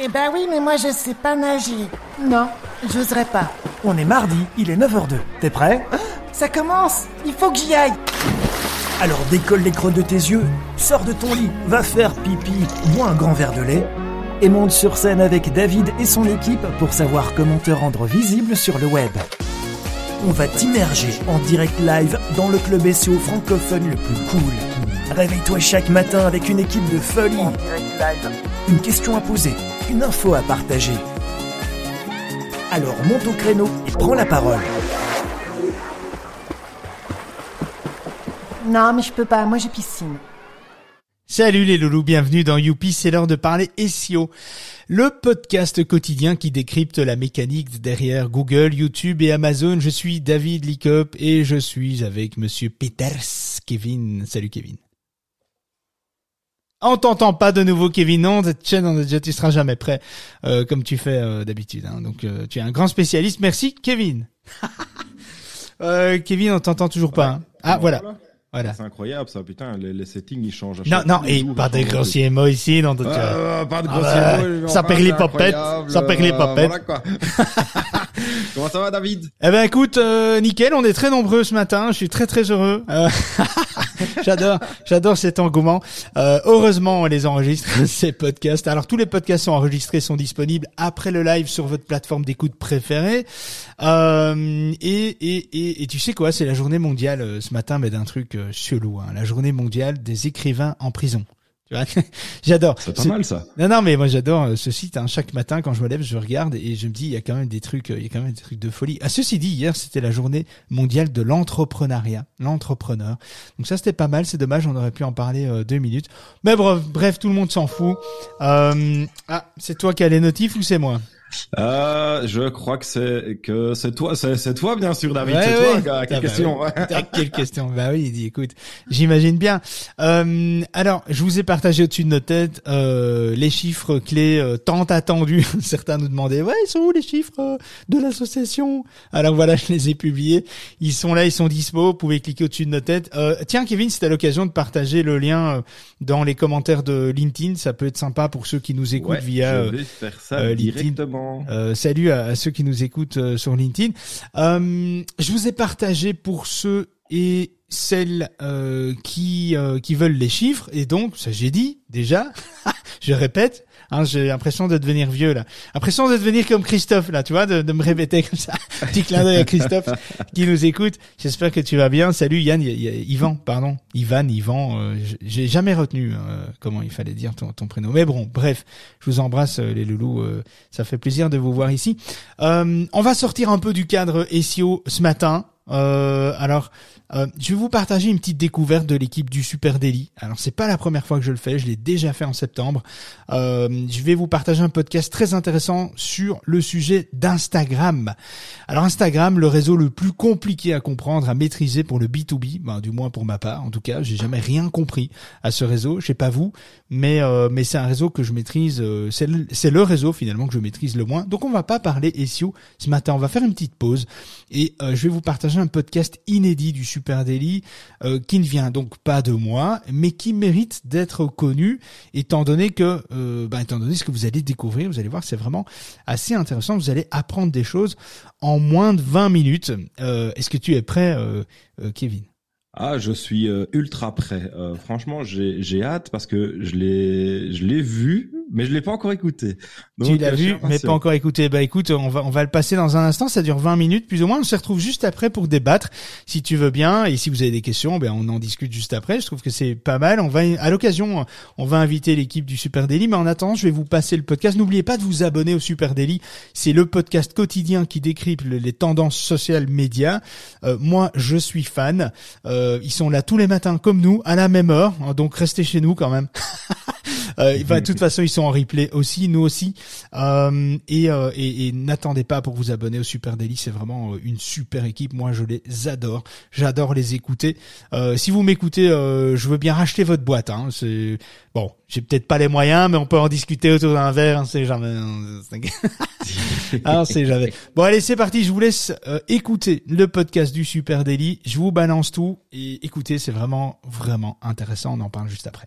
Eh ben oui, mais moi je sais pas nager. Non, j'oserais pas. On est mardi, il est 9h02. T'es prêt? Ça commence Il faut que j'y aille Alors décolle les creux de tes yeux, sors de ton lit, va faire pipi, bois un grand verre de lait et monte sur scène avec David et son équipe pour savoir comment te rendre visible sur le web. On va t'immerger en direct live dans le club SEO francophone le plus cool. Réveille-toi chaque matin avec une équipe de folie. Une question à poser, une info à partager. Alors monte au créneau et prends la parole. Non, mais je peux pas, moi j'ai piscine. Salut les loulous, bienvenue dans Youpi, c'est l'heure de parler SEO, le podcast quotidien qui décrypte la mécanique derrière Google, YouTube et Amazon. Je suis David Licop et je suis avec monsieur Peters Kevin. Salut Kevin. On t'entend pas de nouveau Kevin, non, déjà tu seras jamais prêt, euh, comme tu fais euh, d'habitude. Hein. Donc euh, tu es un grand spécialiste, merci Kevin. Kevin, on t'entend toujours pas. Hein. Ah voilà. Voilà. C'est incroyable ça, putain, les, les settings ils changent. À non, non, et pas de grossiers mots ici, dans d'autres euh, Pas de grossiers ah, mots. Ça perd les popettes, ça perd les popettes. Voilà quoi. Comment ça va David? Eh ben écoute, euh, nickel, on est très nombreux ce matin, je suis très très heureux. Euh, j'adore, j'adore cet engouement. Euh, heureusement, on les enregistre ces podcasts. Alors tous les podcasts sont enregistrés, sont disponibles après le live sur votre plateforme d'écoute préférée. Euh, et, et, et, et, tu sais quoi, c'est la journée mondiale ce matin, mais d'un truc chelou, hein, la journée mondiale des écrivains en prison. j'adore. C'est pas mal ça. Non, non, mais moi j'adore euh, ce site. Hein. Chaque matin, quand je me lève, je regarde et je me dis, il y a quand même des trucs, euh, il y a quand même des trucs de folie. À ah, ceci dit, hier c'était la journée mondiale de l'entrepreneuriat, l'entrepreneur. Donc ça c'était pas mal. C'est dommage, on aurait pu en parler euh, deux minutes. Mais bref, bref, tout le monde s'en fout. Euh, ah, c'est toi qui as les notifs ou c'est moi? Euh, je crois que c'est que c'est toi, c'est toi bien sûr, David. c'est toi. Quelle question Quelle question Bah oui, il dit, écoute, j'imagine bien. Euh, alors, je vous ai partagé au-dessus de nos têtes euh, les chiffres clés euh, tant attendus. Certains nous demandaient, ouais, ils sont où les chiffres euh, de l'association? Alors voilà, je les ai publiés. Ils sont là, ils sont dispo. Vous pouvez cliquer au-dessus de têtes. Euh, tiens, Kevin, c'était l'occasion de partager le lien dans les commentaires de LinkedIn. Ça peut être sympa pour ceux qui nous écoutent via je vais faire ça directement. Euh, salut à, ceux qui nous écoutent euh, sur LinkedIn. Euh, je vous ai partagé pour ceux et celles qui qui veulent les chiffres et donc ça j'ai dit déjà. je répète, Hein, j'ai l'impression de devenir vieux là. L'impression de devenir comme Christophe là, tu vois, de, de me répéter comme ça. Petit clin d'œil à Christophe qui nous écoute. J'espère que tu vas bien. Salut Yann, y, Yvan, pardon, Ivan, Yvan. Euh, j'ai jamais retenu euh, comment il fallait dire ton, ton, prénom. Mais bon, bref, je vous embrasse euh, les loulous. ça fait plaisir de vous voir ici. on va sortir un peu du cadre SEO ce matin. Alors, euh, je vais vous partager une petite découverte de l'équipe du Super Daily. Alors c'est pas la première fois que je le fais, je l'ai déjà fait en septembre. Euh, je vais vous partager un podcast très intéressant sur le sujet d'Instagram. Alors Instagram, le réseau le plus compliqué à comprendre, à maîtriser pour le B2B, ben, du moins pour ma part. En tout cas, j'ai jamais rien compris à ce réseau. Je sais pas vous, mais euh, mais c'est un réseau que je maîtrise. Euh, c'est le, le, réseau finalement que je maîtrise le moins. Donc on va pas parler SEO ce matin. On va faire une petite pause et euh, je vais vous partager un podcast inédit du Super Daily, euh, qui ne vient donc pas de moi, mais qui mérite d'être connu, étant donné que, euh, bah, étant donné ce que vous allez découvrir, vous allez voir, c'est vraiment assez intéressant. Vous allez apprendre des choses en moins de 20 minutes. Euh, est-ce que tu es prêt, Kevin? Ah, je suis ultra prêt. franchement, j'ai hâte parce que je l'ai je l'ai vu mais je l'ai pas encore écouté. Donc, tu l'as vu, mais pas encore écouté. Bah écoute, on va on va le passer dans un instant. Ça dure 20 minutes plus ou moins. On se retrouve juste après pour débattre, si tu veux bien. Et si vous avez des questions, ben on en discute juste après. Je trouve que c'est pas mal. On va à l'occasion, on va inviter l'équipe du Super Daily. Mais en attendant, je vais vous passer le podcast. N'oubliez pas de vous abonner au Super Daily. C'est le podcast quotidien qui décrypte les tendances sociales médias. Euh, moi, je suis fan. Euh, ils sont là tous les matins comme nous, à la même heure. Donc restez chez nous quand même. euh, de toute façon, ils sont en replay aussi, nous aussi. Euh, et, euh, et, et n'attendez pas pour vous abonner au Super Daily, c'est vraiment euh, une super équipe. Moi, je les adore. J'adore les écouter. Euh, si vous m'écoutez, je veux bien racheter votre boîte. Hein. C'est bon, j'ai peut-être pas les moyens, mais on peut en discuter autour d'un verre. Hein, c'est jamais. ah, c'est jamais. Bon, allez, c'est parti. Je vous laisse écouter le podcast du Super Daily. Je vous balance tout et écoutez, c'est vraiment vraiment intéressant. On en parle juste après.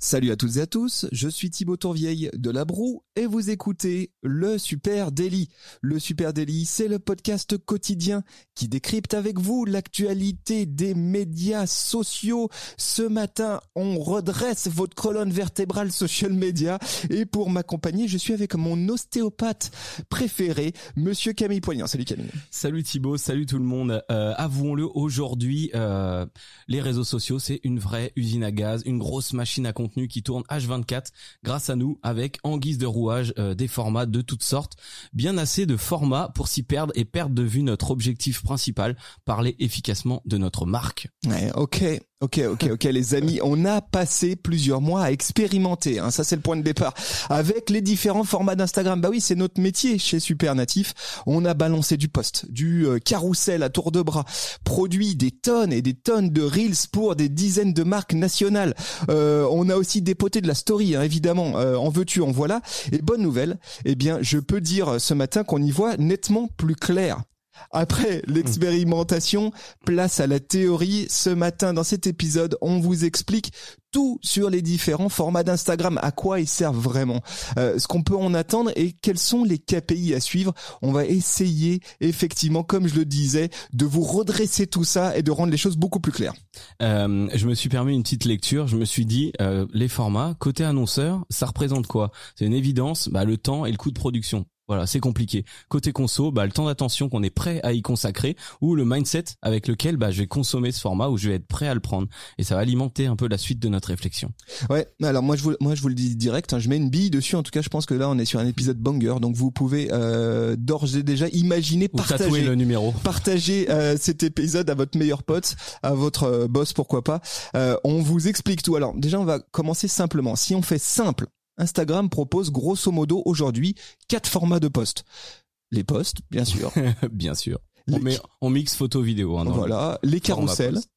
Salut à toutes et à tous, je suis Thibaut Tourvieille de La Broue et vous écoutez le Super Daily. Le Super Daily, c'est le podcast quotidien qui décrypte avec vous l'actualité des médias sociaux. Ce matin, on redresse votre colonne vertébrale social media et pour m'accompagner, je suis avec mon ostéopathe préféré, monsieur Camille Poignant. Salut Camille. Salut Thibaut, salut tout le monde. Euh, Avouons-le, aujourd'hui, euh, les réseaux sociaux, c'est une vraie usine à gaz, une grosse machine à contenu qui tourne H24 grâce à nous avec en guise de rouage euh, des formats de toutes sortes, bien assez de formats pour s'y perdre et perdre de vue notre objectif principal, parler efficacement de notre marque. Ok, ok, ok, ok, les amis, on a passé plusieurs mois à expérimenter. Hein, ça, c'est le point de départ avec les différents formats d'Instagram. Bah oui, c'est notre métier chez Super Natif. On a balancé du post, du euh, carrousel à tour de bras, produit des tonnes et des tonnes de reels pour des dizaines de marques nationales. Euh, on a aussi dépoté de la story, hein, évidemment. Euh, en veux-tu, en voilà. Et bonne nouvelle, eh bien, je peux dire ce matin qu'on y voit nettement plus clair. Après l'expérimentation, place à la théorie. Ce matin, dans cet épisode, on vous explique tout sur les différents formats d'Instagram, à quoi ils servent vraiment, euh, ce qu'on peut en attendre et quels sont les KPI à suivre. On va essayer, effectivement, comme je le disais, de vous redresser tout ça et de rendre les choses beaucoup plus claires. Euh, je me suis permis une petite lecture. Je me suis dit, euh, les formats côté annonceur, ça représente quoi? C'est une évidence, bah, le temps et le coût de production. Voilà, c'est compliqué. Côté conso, bah, le temps d'attention qu'on est prêt à y consacrer ou le mindset avec lequel bah, je vais consommer ce format ou je vais être prêt à le prendre. Et ça va alimenter un peu la suite de notre réflexion. Ouais, alors moi je vous, moi je vous le dis direct, hein, je mets une bille dessus. En tout cas, je pense que là on est sur un épisode banger, donc vous pouvez euh, d'ores et déjà imaginer partager, le numéro. partager euh, cet épisode à votre meilleur pote, à votre euh, boss, pourquoi pas. Euh, on vous explique tout. Alors déjà, on va commencer simplement. Si on fait simple, Instagram propose grosso modo aujourd'hui quatre formats de posts. Les posts, bien sûr. Bien sûr. Les- On, met, on mixe photo vidéo. Hein, le voilà, les carousels, post.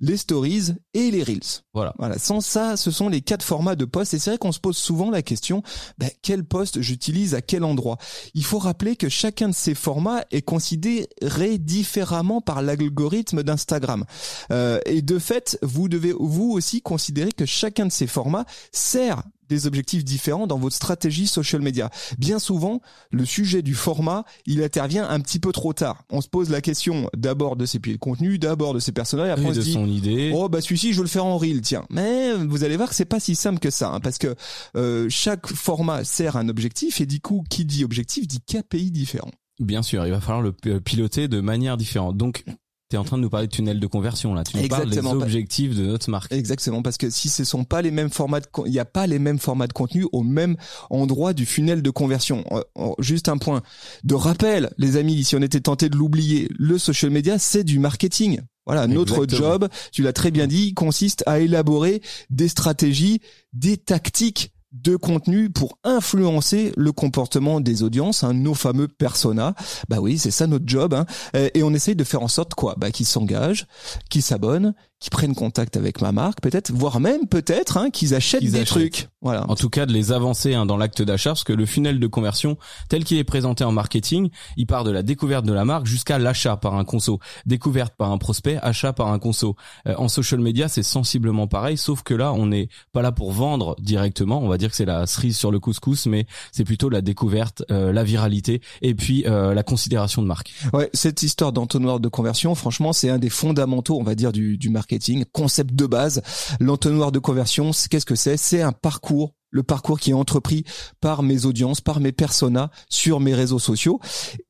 les stories et les reels. Voilà. Voilà, sans ça, ce sont les quatre formats de posts. Et c'est vrai qu'on se pose souvent la question, ben, quel poste j'utilise à quel endroit? Il faut rappeler que chacun de ces formats est considéré différemment par l'algorithme d'Instagram. Euh, et de fait, vous devez vous aussi considérer que chacun de ces formats sert des objectifs différents dans votre stratégie social media. Bien souvent, le sujet du format, il intervient un petit peu trop tard. On se pose la question d'abord de ses pieds de contenu, d'abord de ses personnages, après on se de dit, son idée. Oh bah celui-ci je veux le faire en reel tiens. Mais vous allez voir que c'est pas si simple que ça hein, parce que euh, chaque format sert un objectif et du coup qui dit objectif dit KPI différent. Bien sûr, il va falloir le piloter de manière différente. Donc, tu es en train de nous parler de tunnel de conversion là. Tu nous parles des objectifs de notre marque. Exactement parce que si ce sont pas les mêmes formats il n'y a pas les mêmes formats de contenu au même endroit du funnel de conversion. Euh, Juste un point de rappel les amis si on était tenté de l'oublier, le social media c'est du marketing. Voilà, notre Exactement. job, tu l'as très bien dit, consiste à élaborer des stratégies, des tactiques de contenu pour influencer le comportement des audiences, hein, nos fameux personas. Bah oui, c'est ça notre job. Hein. Et on essaye de faire en sorte quoi Bah qu'ils s'engagent, qu'ils s'abonnent, qu'ils prennent contact avec ma marque, peut-être, voire même peut-être hein, qu'ils achètent des achètent. trucs. Voilà. En tout cas, de les avancer hein, dans l'acte d'achat, parce que le funnel de conversion, tel qu'il est présenté en marketing, il part de la découverte de la marque jusqu'à l'achat par un conso, découverte par un prospect, achat par un conso. Euh, en social media, c'est sensiblement pareil, sauf que là, on n'est pas là pour vendre directement. On va dire que c'est la cerise sur le couscous, mais c'est plutôt la découverte, euh, la viralité et puis euh, la considération de marque. Ouais, cette histoire d'entonnoir de conversion, franchement, c'est un des fondamentaux, on va dire, du, du marketing, concept de base. L'entonnoir de conversion, qu'est-ce que c'est? C'est un parcours le parcours qui est entrepris par mes audiences, par mes personas sur mes réseaux sociaux.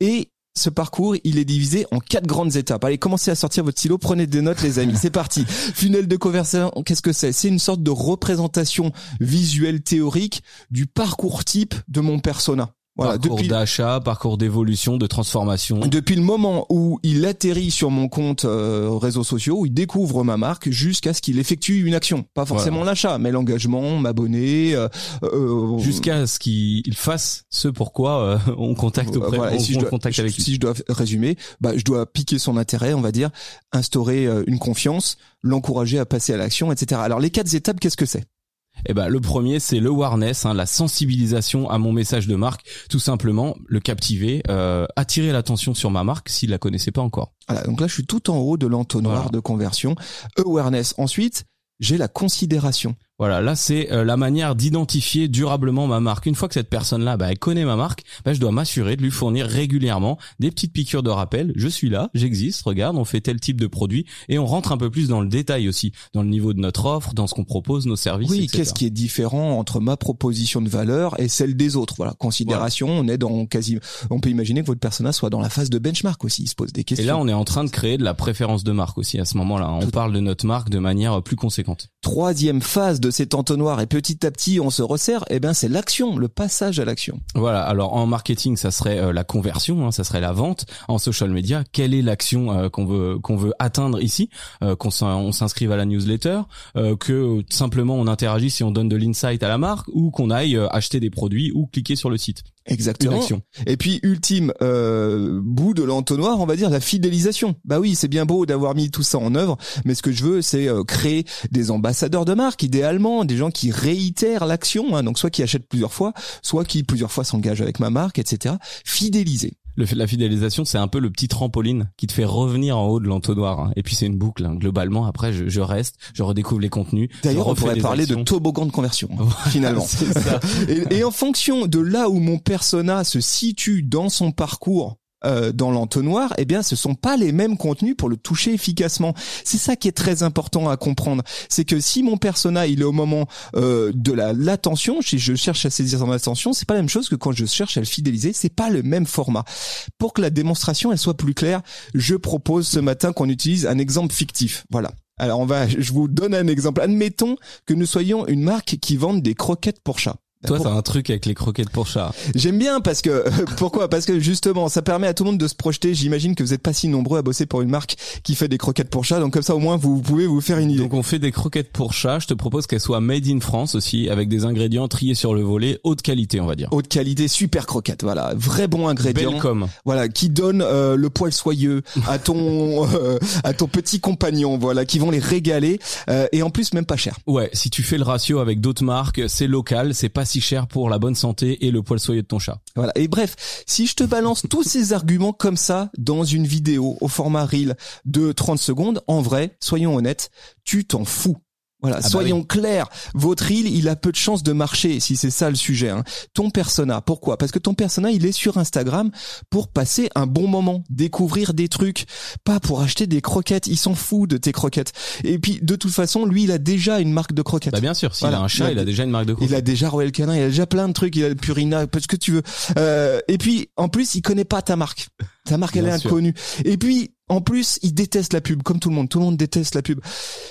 Et ce parcours, il est divisé en quatre grandes étapes. Allez, commencez à sortir votre stylo, prenez des notes, les amis. C'est parti. Funnel de conversion, qu'est-ce que c'est? C'est une sorte de représentation visuelle théorique du parcours type de mon persona. Voilà, parcours depuis d'achat, parcours d'évolution, de transformation. depuis le moment où il atterrit sur mon compte euh, réseaux sociaux, où il découvre ma marque, jusqu'à ce qu'il effectue une action. Pas forcément l'achat, mais l'engagement, m'abonner. euh, euh, Jusqu'à ce qu'il fasse ce pourquoi euh, on contacte euh, auprès, voilà. Et on, si je on dois, contacte avec lui. si je dois résumer, bah, je dois piquer son intérêt, on va dire, instaurer une confiance, l'encourager à passer à l'action, etc. Alors les quatre étapes, qu'est-ce que c'est? Eh ben, le premier, c'est le awareness, hein, la sensibilisation à mon message de marque. Tout simplement, le captiver, euh, attirer l'attention sur ma marque s'il la connaissait pas encore. Voilà, donc là, je suis tout en haut de l'entonnoir Voilà. de conversion. Awareness. Ensuite, j'ai la considération. Voilà, là c'est euh, la manière d'identifier durablement ma marque. Une fois que cette personne-là, bah, elle connaît ma marque, bah, je dois m'assurer de lui fournir régulièrement des petites piqûres de rappel. Je suis là, j'existe, regarde, on fait tel type de produit et on rentre un peu plus dans le détail aussi, dans le niveau de notre offre, dans ce qu'on propose, nos services. Oui, qu'est-ce qui est différent entre ma proposition de valeur et celle des autres? Voilà, considération, on est dans quasi on peut imaginer que votre persona soit dans la phase de benchmark aussi, il se pose des Et questions. là, on est en train de créer de la préférence de marque aussi à ce moment-là. On Tout- parle de notre marque de manière plus conséquente. Troisième phase de cet entonnoir et petit à petit on se resserre, eh ben c'est l'action, le passage à l'action. Voilà. Alors en marketing, ça serait euh, la conversion, hein, ça serait la vente. En social media, quelle est l'action euh, qu'on veut qu'on veut atteindre ici Euh, Qu'on s'in- on s'inscrive à la newsletter, euh, que simplement on interagisse et on donne de l'insight à la marque, ou qu'on aille euh, acheter des produits ou cliquer sur le site. Exactement. Et puis ultime euh, bout de l'entonnoir, on va dire la fidélisation. Bah oui, c'est bien beau d'avoir mis tout ça en œuvre, mais ce que je veux, c'est euh, créer des ambassadeurs de marque, idéalement, des gens qui réitèrent l'action, hein, donc soit qui achètent plusieurs fois, soit qui plusieurs fois s'engagent avec ma marque, etc. Fidéliser. Le fait de la fidélisation, c'est un peu le petit trampoline qui te fait revenir en haut de l'entonnoir. hein. Et puis c'est une boucle. hein. Globalement, après, je, je reste, je redécouvre les contenus. D'ailleurs, on pourrait parler de toboggan de conversion, hein, finalement. Et, et en fonction de là où mon persona se situe dans son parcours euh, dans l'entonnoir, eh bien, ce sont pas les mêmes contenus pour le toucher efficacement. C'est ça qui est très important à comprendre. C'est que si mon persona il est au moment euh, de la l'attention, si je cherche à saisir son attention, c'est pas la même chose que quand je cherche à le fidéliser. C'est pas le même format. Pour que la démonstration elle soit plus claire, je propose ce matin qu'on utilise un exemple fictif. Voilà. Alors on va, je vous donne un exemple. Admettons que nous soyons une marque qui vend des croquettes pour chats. Toi, Pour- t'as un truc avec les croquettes pour chat. J'aime bien parce que pourquoi? Parce que justement, ça permet à tout le monde de se projeter. J'imagine que vous n'êtes pas si nombreux à bosser pour une marque qui fait des croquettes pour chat, donc comme ça au moins vous pouvez vous faire une idée. Donc on fait des croquettes pour chat. Je te propose qu'elles soient made in France aussi, avec des ingrédients triés sur le volet, haute qualité, on va dire. Haute qualité, super croquette, voilà, vrai bon ingrédient. Belle com. Voilà, qui donne euh, le poil soyeux à ton euh, à ton petit compagnon, voilà, qui vont les régaler euh, et en plus même pas cher. Ouais, si tu fais le ratio avec d'autres marques, c'est local, c'est pas si cher pour la bonne santé et le poil soyeux de ton chat. Voilà. Et bref, si je te balance tous ces arguments comme ça dans une vidéo au format reel de 30 secondes, en vrai, soyons honnêtes, tu t'en fous. Voilà, bah soyons clairs. Votre reel, il a peu de chances de marcher si c'est ça le sujet. Hein. Ton persona, pourquoi? Parce que ton persona, il est sur Instagram pour passer un bon moment, découvrir des trucs, pas pour acheter des croquettes. Il s'en fout de tes croquettes. Et puis, de toute façon, lui, il a déjà une marque de croquettes. Bah bien sûr, s'il Voilà. a un chat, Il a- il a déjà une marque de Il croquettes. a déjà Royal Canin, il a déjà plein de trucs, il a le Purina, ce que tu veux. Euh, et puis, en plus, il connaît pas ta marque. Ta marque, elle est sûr. inconnue. Et puis, en plus, il déteste la pub, comme tout le monde. Tout le monde déteste la pub.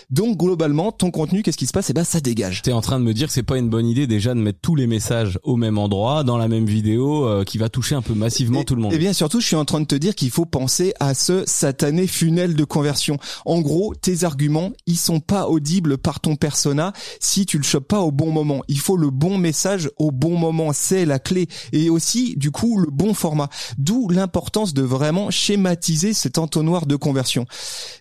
Donc, globalement, ton contenu, qu'est-ce qui se passe? Eh ben, ça dégage. T'es en train de me dire que c'est pas une bonne idée déjà de mettre tous les messages au même endroit, dans la même vidéo, euh, qui va toucher un peu massivement Et- tout le monde. Eh bien, surtout, je suis en train de te dire qu'il faut penser à ce satané funnel de conversion. En gros, tes arguments, ils sont pas audibles par ton persona si tu le chopes pas au bon moment. Il faut le bon message au bon moment. C'est la clé. Et aussi, du coup, le bon format. D'où l'importance de vraiment schématiser cet entonnoir de conversion.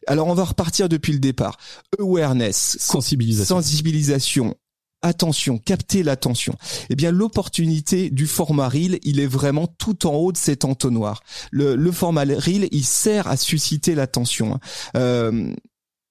Alors, on va repartir depuis le départ. Awareness. Sensibilisation. Sensibilisation. Attention, capter l'attention. Eh bien, l'opportunité du format reel, il est vraiment tout en haut de cet entonnoir. Le, le format reel, il sert à susciter l'attention. hein. Euh,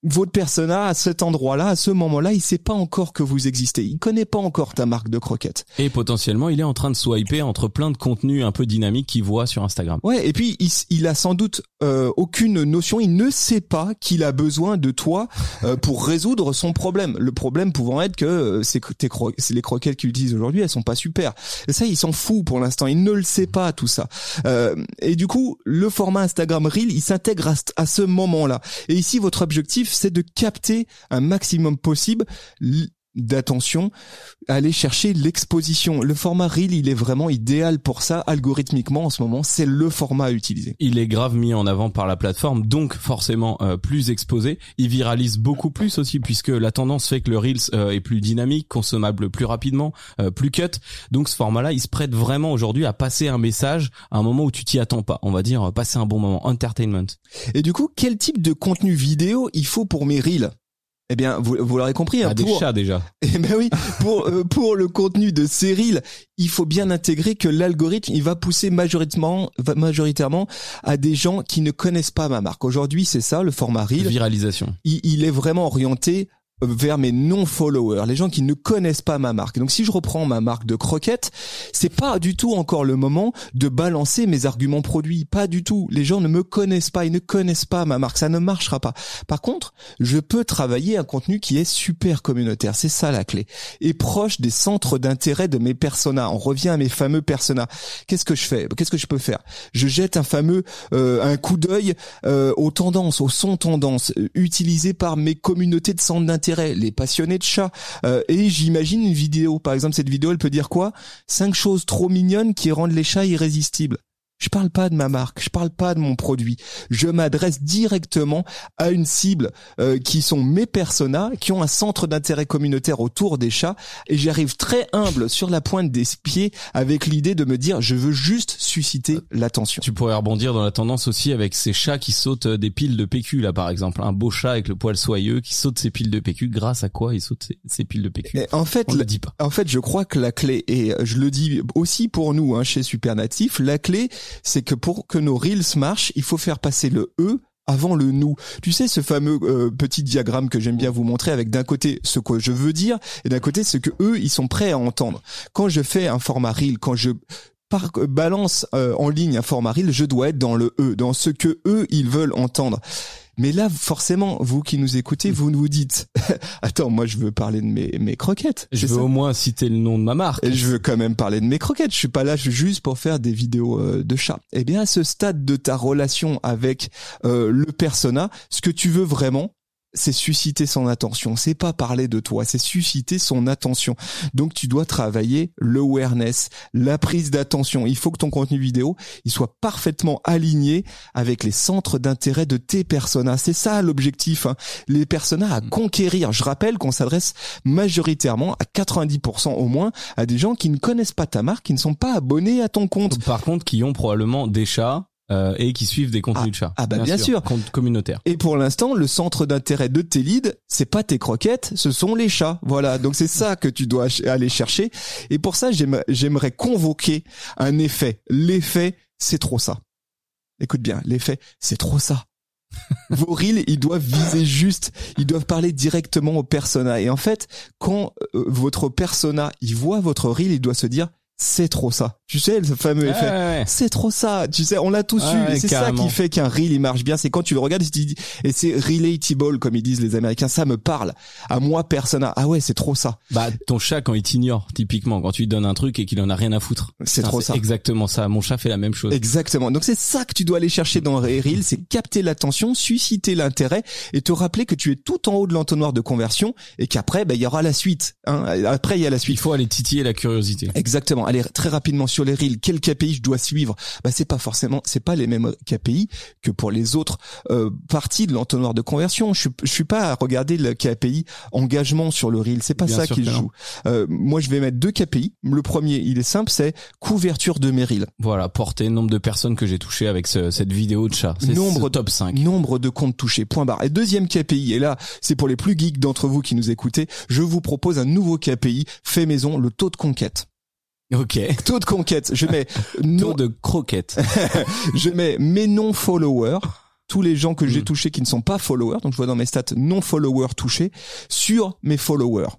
votre persona à cet endroit-là, à ce moment-là, il sait pas encore que vous existez. Il connaît pas encore ta marque de croquettes. Et potentiellement, il est en train de swiper entre plein de contenus un peu dynamiques qu'il voit sur Instagram. Ouais, et puis il, il a sans doute euh, aucune notion, il ne sait pas qu'il a besoin de toi euh, pour résoudre son problème. Le problème pouvant être que euh, c'est cro- les croquettes qu'il utilise aujourd'hui, elles sont pas super. Et ça, il s'en fout pour l'instant, il ne le sait pas tout ça. Euh, et du coup, le format Instagram Reel, il s'intègre à, à ce moment-là. Et ici, votre objectif, c'est de capter un maximum possible d'attention, aller chercher l'exposition. Le format Reel, il est vraiment idéal pour ça, algorithmiquement en ce moment, c'est le format à utiliser. Il est grave mis en avant par la plateforme, donc forcément euh, plus exposé. Il viralise beaucoup plus aussi, puisque la tendance fait que le Reels euh, est plus dynamique, consommable plus rapidement, euh, plus cut. Donc ce format-là, il se prête vraiment aujourd'hui à passer un message à un moment où tu t'y attends pas. On va dire euh, passer un bon moment, entertainment. Et du coup, quel type de contenu vidéo il faut pour mes Reels? Eh bien, vous, vous l'aurez compris. hein, Ah, des chats déjà. Eh ben oui, pour euh, pour le contenu de ces reels, il faut bien intégrer que l'algorithme, il va pousser majoritairement va- majoritairement à des gens qui ne connaissent pas ma marque. Aujourd'hui, c'est ça le format reel. Viralisation. il, il est vraiment orienté vers mes non-followers, les gens qui ne connaissent pas ma marque. Donc si je reprends ma marque de croquettes, c'est pas du tout encore le moment de balancer mes arguments produits, pas du tout. Les gens ne me connaissent pas, ils ne connaissent pas ma marque, ça ne marchera pas. Par contre, je peux travailler un contenu qui est super communautaire, c'est ça la clé. Et proche des centres d'intérêt de mes personas. On revient à mes fameux personas. Qu'est-ce que je fais? Qu'est-ce que je peux faire? Je jette un fameux euh, un coup d'œil euh, aux tendances, aux sons tendances euh, utilisés par mes communautés de centres d'intérêt, les passionnés de chats. Euh, et j'imagine une vidéo. Par exemple, cette vidéo, elle peut dire quoi? Cinq choses trop mignonnes qui rendent les chats irrésistibles. Je parle pas de ma marque, je parle pas de mon produit. Je m'adresse directement à une cible euh, qui sont mes personas, qui ont un centre d'intérêt communautaire autour des chats, et j'arrive très humble sur la pointe des pieds avec l'idée de me dire je veux juste susciter l'attention. Tu pourrais rebondir dans la tendance aussi avec ces chats qui sautent des piles de PQ là par exemple. Un beau chat avec le poil soyeux qui saute ses piles de PQ. Grâce à quoi il saute ses, ses piles de PQ? Et en fait, On le dit pas. En fait, je crois que la clé, et je le dis aussi pour nous hein, chez Supernatif, la clé, c'est que pour que nos reels marchent, il faut faire passer le E avant le nous. Tu sais ce fameux euh, petit diagramme que j'aime bien vous montrer avec d'un côté ce que je veux dire et d'un côté ce que eux ils sont prêts à entendre. Quand je fais un format reel, quand je par, euh, balance euh, en ligne un format reel, je dois être dans le E, dans ce que eux ils veulent entendre. Mais là, forcément, vous qui nous écoutez, vous nous dites, attends, moi je veux parler de mes, mes croquettes. Je veux ça au moins citer le nom de ma marque. et je veux quand même parler de mes croquettes. Je suis pas là juste pour faire des vidéos euh, de chats. Eh bien, à ce stade de ta relation avec euh, le persona, ce que tu veux vraiment, c'est susciter son attention. C'est pas parler de toi, c'est susciter son attention. Donc, tu dois travailler le awareness, la prise d'attention. Il faut que ton contenu vidéo, il soit parfaitement aligné avec les centres d'intérêt de tes personas. C'est ça l'objectif. hein. Les personas à conquérir. Je rappelle qu'on s'adresse majoritairement à 90% au moins à des gens qui ne connaissent pas ta marque, qui ne sont pas abonnés à ton compte. Par contre, qui ont probablement des chats euh, et qui suivent des contenus de chats. ah bah, bien sûr. Compte communautaire. Et pour l'instant, le centre d'intérêt de tes leads, c'est pas tes croquettes, ce sont les chats. Voilà. Donc c'est ça que tu dois aller chercher. Et pour ça, j'aime- j'aimerais convoquer un effet. L'effet, c'est trop ça. Écoute bien, l'effet, c'est trop ça. Vos reels, ils doivent viser juste, ils doivent parler directement au persona. Et en fait, quand euh, votre persona, il voit votre reel, il doit se dire, c'est trop ça. Tu sais, le fameux effet. ouais, ouais. C'est trop ça, tu sais, on l'a tous Ouais, eu. c'est ça qui fait qu'un reel il marche bien. C'est quand tu le regardes et tu te dis, et c'est relatable comme ils disent les Américains. Ça me parle. À moi, persona. Ah ouais, c'est trop ça. Bah ton chat quand il t'ignore typiquement quand tu lui donnes un truc et qu'il en a rien à foutre. C'est trop ça. Exactement ça. Mon chat fait la même chose. Exactement. Donc c'est ça que tu dois aller chercher dans les reels, c'est capter l'attention, susciter l'intérêt et te rappeler que tu es tout en haut de l'entonnoir de conversion et qu'après, ben, il y aura la suite. Hein. Après, il y a la Il suite. faut aller titiller la curiosité. Exactement. Allez très rapidement sur les reels. Quel KPI je dois suivre Bah c'est pas forcément, c'est pas les mêmes KPI que pour les autres euh, parties de l'entonnoir de conversion. Je suis, je suis pas à regarder le KPI engagement sur le reel. C'est pas Bien ça sûr qui que non. joue. Euh, moi, je vais mettre deux KPI. Le premier, il est simple, c'est couverture de mes reels. Voilà, portée, nombre de personnes que j'ai touchées avec ce- cette vidéo de chat. Nombre top 5. Nombre de comptes touchés, point barre. Et deuxième KPI, et là, c'est pour les plus geeks d'entre vous qui nous écoutez, je vous propose un nouveau KPI fait maison, le taux de conquête. Ok. Taux de conquête, je mets Taux non, de croquettes. je mets mes non-followers, tous les gens que j'ai Mm. touchés qui ne sont pas followers, donc je vois dans mes stats non-followers touchés, sur mes followers,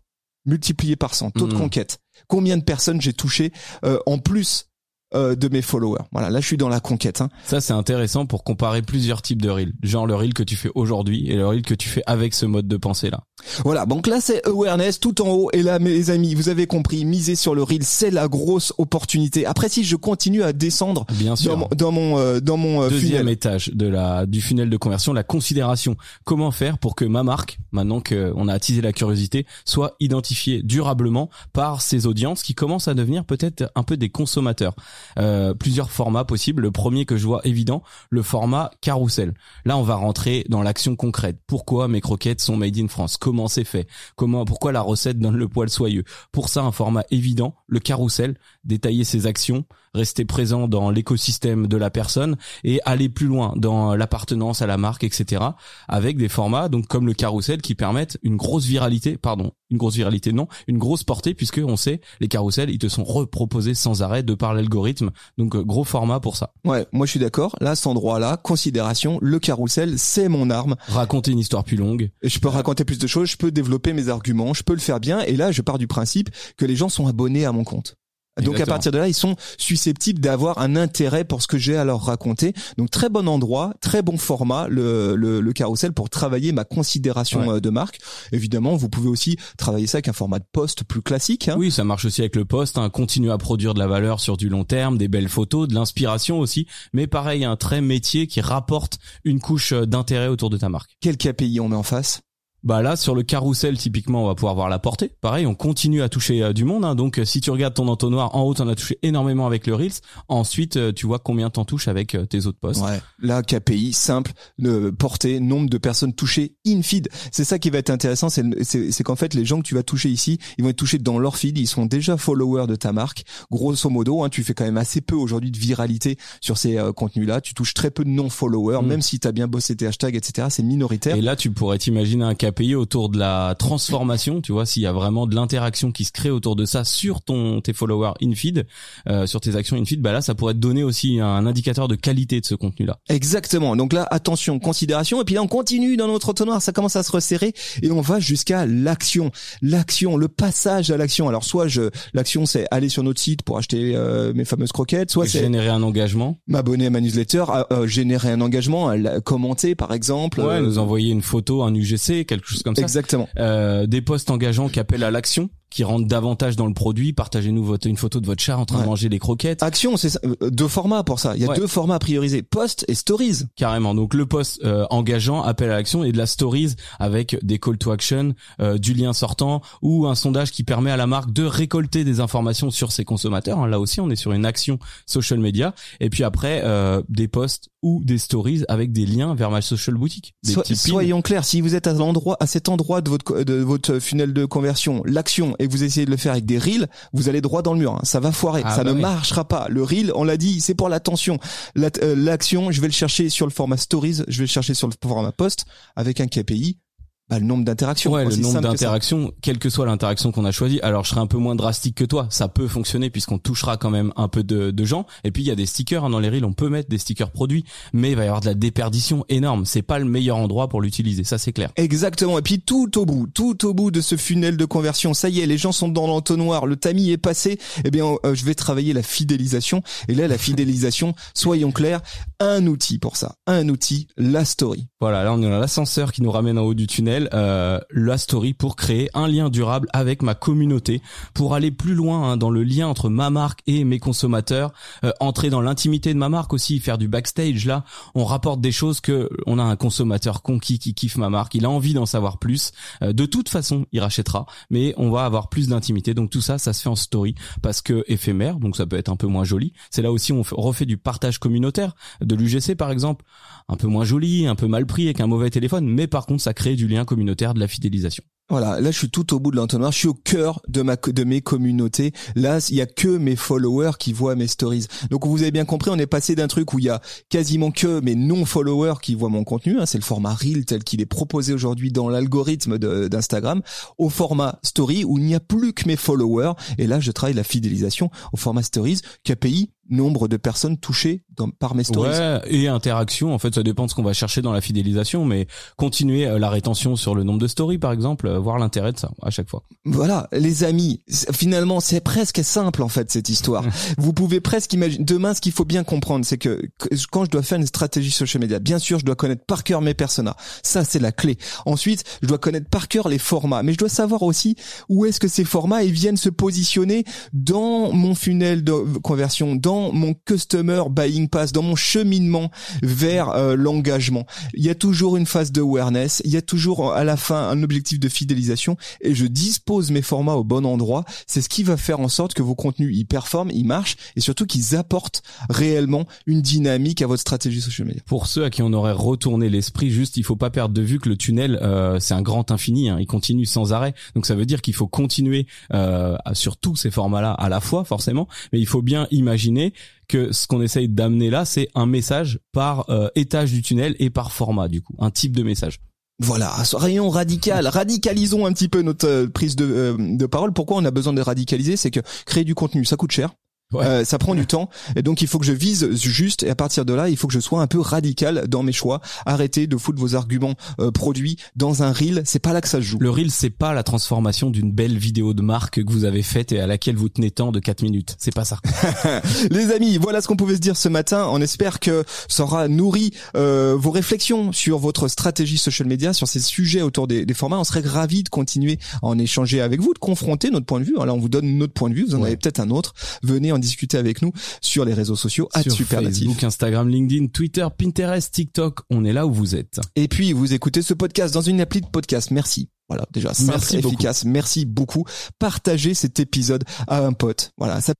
multiplié par 100, taux de Mm. conquête. Combien de personnes j'ai touché euh, en plus euh, de mes followers Voilà, là je suis dans la conquête. Hein. Ça, c'est intéressant pour comparer plusieurs types de reels. Genre le reel que tu fais aujourd'hui et le reel que tu fais avec ce mode de pensée là. Voilà, donc là c'est awareness tout en haut et là mes amis, vous avez compris, miser sur le reel, c'est la grosse opportunité. Après si je continue à descendre Bien sûr. dans mon dans mon euh, dans mon euh, Deuxième funnel. étage de la du funnel de conversion, la considération. Comment faire pour que ma marque, maintenant qu'on a attisé la curiosité, soit identifiée durablement par ses audiences qui commencent à devenir peut-être un peu des consommateurs. Euh, plusieurs formats possibles. Le premier que je vois évident, le format carrousel. Là, on va rentrer dans l'action concrète. Pourquoi mes croquettes sont made in France? Comment c'est fait? Comment Pourquoi la recette donne le poil soyeux? Pour ça, un format évident, le carrousel, détailler ses actions, rester présent dans l'écosystème de la personne et aller plus loin dans l'appartenance à la marque, etc. Avec des formats donc comme le carrousel qui permettent une grosse viralité, pardon, une grosse viralité non, une grosse portée puisque on sait les carousels ils te sont reproposés sans arrêt de par l'algorithme. Donc euh, gros format pour ça. Ouais, moi je suis d'accord. Là, cet endroit-là, considération, le carrousel, c'est mon arme. Raconter une histoire plus longue. Je peux raconter plus de choses, je peux développer mes arguments, je peux le faire bien. Et là, je pars du principe que les gens sont abonnés à mon compte. Donc à partir de là, ils sont susceptibles d'avoir un intérêt pour ce que j'ai à leur raconter. Donc très bon endroit, très bon format, le, le, le carrousel pour travailler ma considération Ouais. euh, de marque. Évidemment, vous pouvez aussi travailler ça avec un format de poste plus classique. Hein. Oui, ça marche aussi avec le poste. Hein. Continuer à produire de la valeur sur du long terme, des belles photos, de l'inspiration aussi. Mais pareil, un trait métier qui rapporte une couche euh, d'intérêt autour de ta marque. Quel KPI on met en face? Bah là, sur le carrousel, typiquement, on va pouvoir voir la portée. Pareil, on continue à toucher euh, du monde. hein. Donc, euh, si tu regardes ton entonnoir, en haut, t'en as touché énormément avec le Reels. Ensuite, euh, tu vois combien t'en touches avec euh, tes autres posts. Ouais. Là, KPI simple, de portée, nombre de personnes touchées in feed. C'est ça qui va être intéressant, c'est c'est c'est qu'en fait les gens que tu vas toucher ici, ils vont être touchés dans leur feed, ils sont déjà followers de ta marque. Grosso modo, hein, tu fais quand même assez peu aujourd'hui de viralité sur ces contenus-là. Tu touches très peu de non-followers, Mm. même si tu as bien bossé tes hashtags, etc. C'est minoritaire. Et là, tu pourrais t'imaginer un KPI autour de la transformation, tu vois, s'il y a vraiment de l'interaction qui se crée autour de ça sur ton tes followers in feed, euh, sur tes actions in feed, bah là, ça pourrait te donner aussi un indicateur de qualité de ce contenu-là. Exactement. Donc là, attention, considération. Et puis là, on continue dans notre entonnoir. Ça commence à se resserrer et on va jusqu'à l'action. L'action, le passage à l'action. Alors soit je, l'action, c'est aller sur notre site pour acheter euh, mes fameuses croquettes. Soit c'est Générer un engagement. m'abonner à ma newsletter, à, euh, générer un engagement, à commenter par exemple. Ouais, Euh, nous envoyer une photo, un UGC, quelque chose comme ça. Exactement. Euh, des posts engageants qui appellent à l'action, qui rentrent davantage dans le produit. Partagez-nous votre, une photo de votre chat en train Ouais. de manger des croquettes. Action, c'est ça, euh, deux formats pour ça. Il y a Ouais. deux formats à prioriser post et stories. Carrément. Donc le post euh, engageant, appel à l'action et de la stories avec des call to action, euh, du lien sortant ou un sondage qui permet à la marque de récolter des informations sur ses consommateurs. hein. Là aussi, on est sur une action social media. Et puis après, euh, des posts ou des stories avec des liens vers ma social boutique. Des So- soyons clairs, si vous êtes à l'endroit, à cet endroit de votre de votre funnel de conversion, l'action, et que vous essayez de le faire avec des reels, vous allez droit dans le mur. hein. Ça va foirer, Ah ça bah ne oui. marchera pas. Le reel, on l'a dit, c'est pour l'attention. La- euh, L'action, je vais le chercher sur le format stories, je vais le chercher sur le format post avec un KPI. Bah, le nombre d'interactions. Ouais, le nombre que d'interactions, quelle que soit l'interaction qu'on a choisie. Alors, je serai un peu moins drastique que toi. Ça peut fonctionner puisqu'on touchera quand même un peu de, de gens. Et puis, il y a des stickers hein, dans les reels. On peut mettre des stickers produits, mais il va y avoir de la déperdition énorme. C'est pas le meilleur endroit pour l'utiliser. Ça, c'est clair. Exactement. Et puis tout au bout, tout au bout de ce funnel de conversion, ça y est, les gens sont dans l'entonnoir, le tamis est passé. Eh bien, euh, je vais travailler la fidélisation. Et là, la fidélisation, soyons clairs, un outil pour ça, un outil, la story. Voilà, là, on dans l'ascenseur qui nous ramène en haut du tunnel. Euh, la story pour créer un lien durable avec ma communauté, pour aller plus loin hein, dans le lien entre ma marque et mes consommateurs, euh, entrer dans l'intimité de ma marque aussi, faire du backstage. Là, on rapporte des choses que on a un consommateur conquis qui kiffe ma marque, il a envie d'en savoir plus. Euh, de toute façon, il rachètera, mais on va avoir plus d'intimité. Donc tout ça, ça se fait en story parce que éphémère, donc ça peut être un peu moins joli. C'est là aussi on fait- refait du partage communautaire de l'UGC par exemple, un peu moins joli, un peu mal pris avec un mauvais téléphone, mais par contre ça crée du lien communautaire, de la fidélisation. Voilà, là je suis tout au bout de l'entonnoir, je suis au cœur de ma de mes communautés. Là, il y a que mes followers qui voient mes stories. Donc vous avez bien compris, on est passé d'un truc où il y a quasiment que mes non followers qui voient mon contenu, hein, c'est le format reel tel qu'il est proposé aujourd'hui dans l'algorithme d'Instagram, au format story où il n'y a plus que mes followers et là je travaille la fidélisation au format stories, KPI nombre de personnes touchées dans- par mes stories. Ouais, et interaction, en fait ça dépend de ce qu'on va chercher dans la fidélisation, mais continuer euh, la rétention sur le nombre de stories par exemple, euh, voir l'intérêt de ça à chaque fois. Voilà, les amis, finalement, c'est presque simple en fait cette histoire. Vous pouvez presque imaginer. Demain, ce qu'il faut bien comprendre, c'est que que quand je dois faire une stratégie social media, bien sûr, je dois connaître par cœur mes personas. Ça, c'est la clé. Ensuite, je dois connaître par cœur les formats, mais je dois savoir aussi où est-ce que ces formats ils viennent se positionner dans mon funnel de conversion, dans mon customer buying pass, dans mon cheminement vers euh, l'engagement. Il y a toujours une phase de awareness, il y a toujours à la fin un objectif de fidélisation et je dispose mes formats au bon endroit. C'est ce qui va faire en sorte que vos contenus ils performent, ils marchent et surtout qu'ils apportent réellement une dynamique à votre stratégie social media. Pour ceux à qui on aurait retourné l'esprit, juste il faut pas perdre de vue que le tunnel euh, c'est un grand infini, hein, il continue sans arrêt. Donc ça veut dire qu'il faut continuer euh, sur tous ces formats-là à la fois forcément, mais il faut bien imaginer que ce qu'on essaye d'amener là, c'est un message par euh, étage du tunnel et par format du coup, un type de message. Voilà, rayon radical, radicalisons un petit peu notre euh, prise euh, de parole. Pourquoi on a besoin de radicaliser? C'est que créer du contenu, ça coûte cher. Ouais. Euh, ça prend du temps et donc il faut que je vise juste et à partir de là il faut que je sois un peu radical dans mes choix arrêtez de foutre vos arguments euh, produits dans un reel c'est pas là que ça se joue Le reel, c'est pas la transformation d'une belle vidéo de marque que vous avez faite et à laquelle vous tenez tant de 4 minutes. C'est pas ça. Les amis, voilà ce qu'on pouvait se dire ce matin. On espère que ça aura nourri euh, vos réflexions sur votre stratégie social media, sur ces sujets autour des, des formats. On serait ravis de continuer à en échanger avec vous, de confronter notre point de vue. Là, on vous donne notre point de vue. Vous en Ouais. avez peut-être un autre. Venez en discuter avec nous sur les réseaux sociaux. Supernatif. Facebook, Instagram, LinkedIn, Twitter, Pinterest, TikTok, on est là où vous êtes. Et puis, vous écoutez ce podcast dans une appli de podcast. Merci. Voilà, déjà simple, Merci beaucoup. efficace. Merci beaucoup. Partagez cet épisode à un pote. Voilà, ça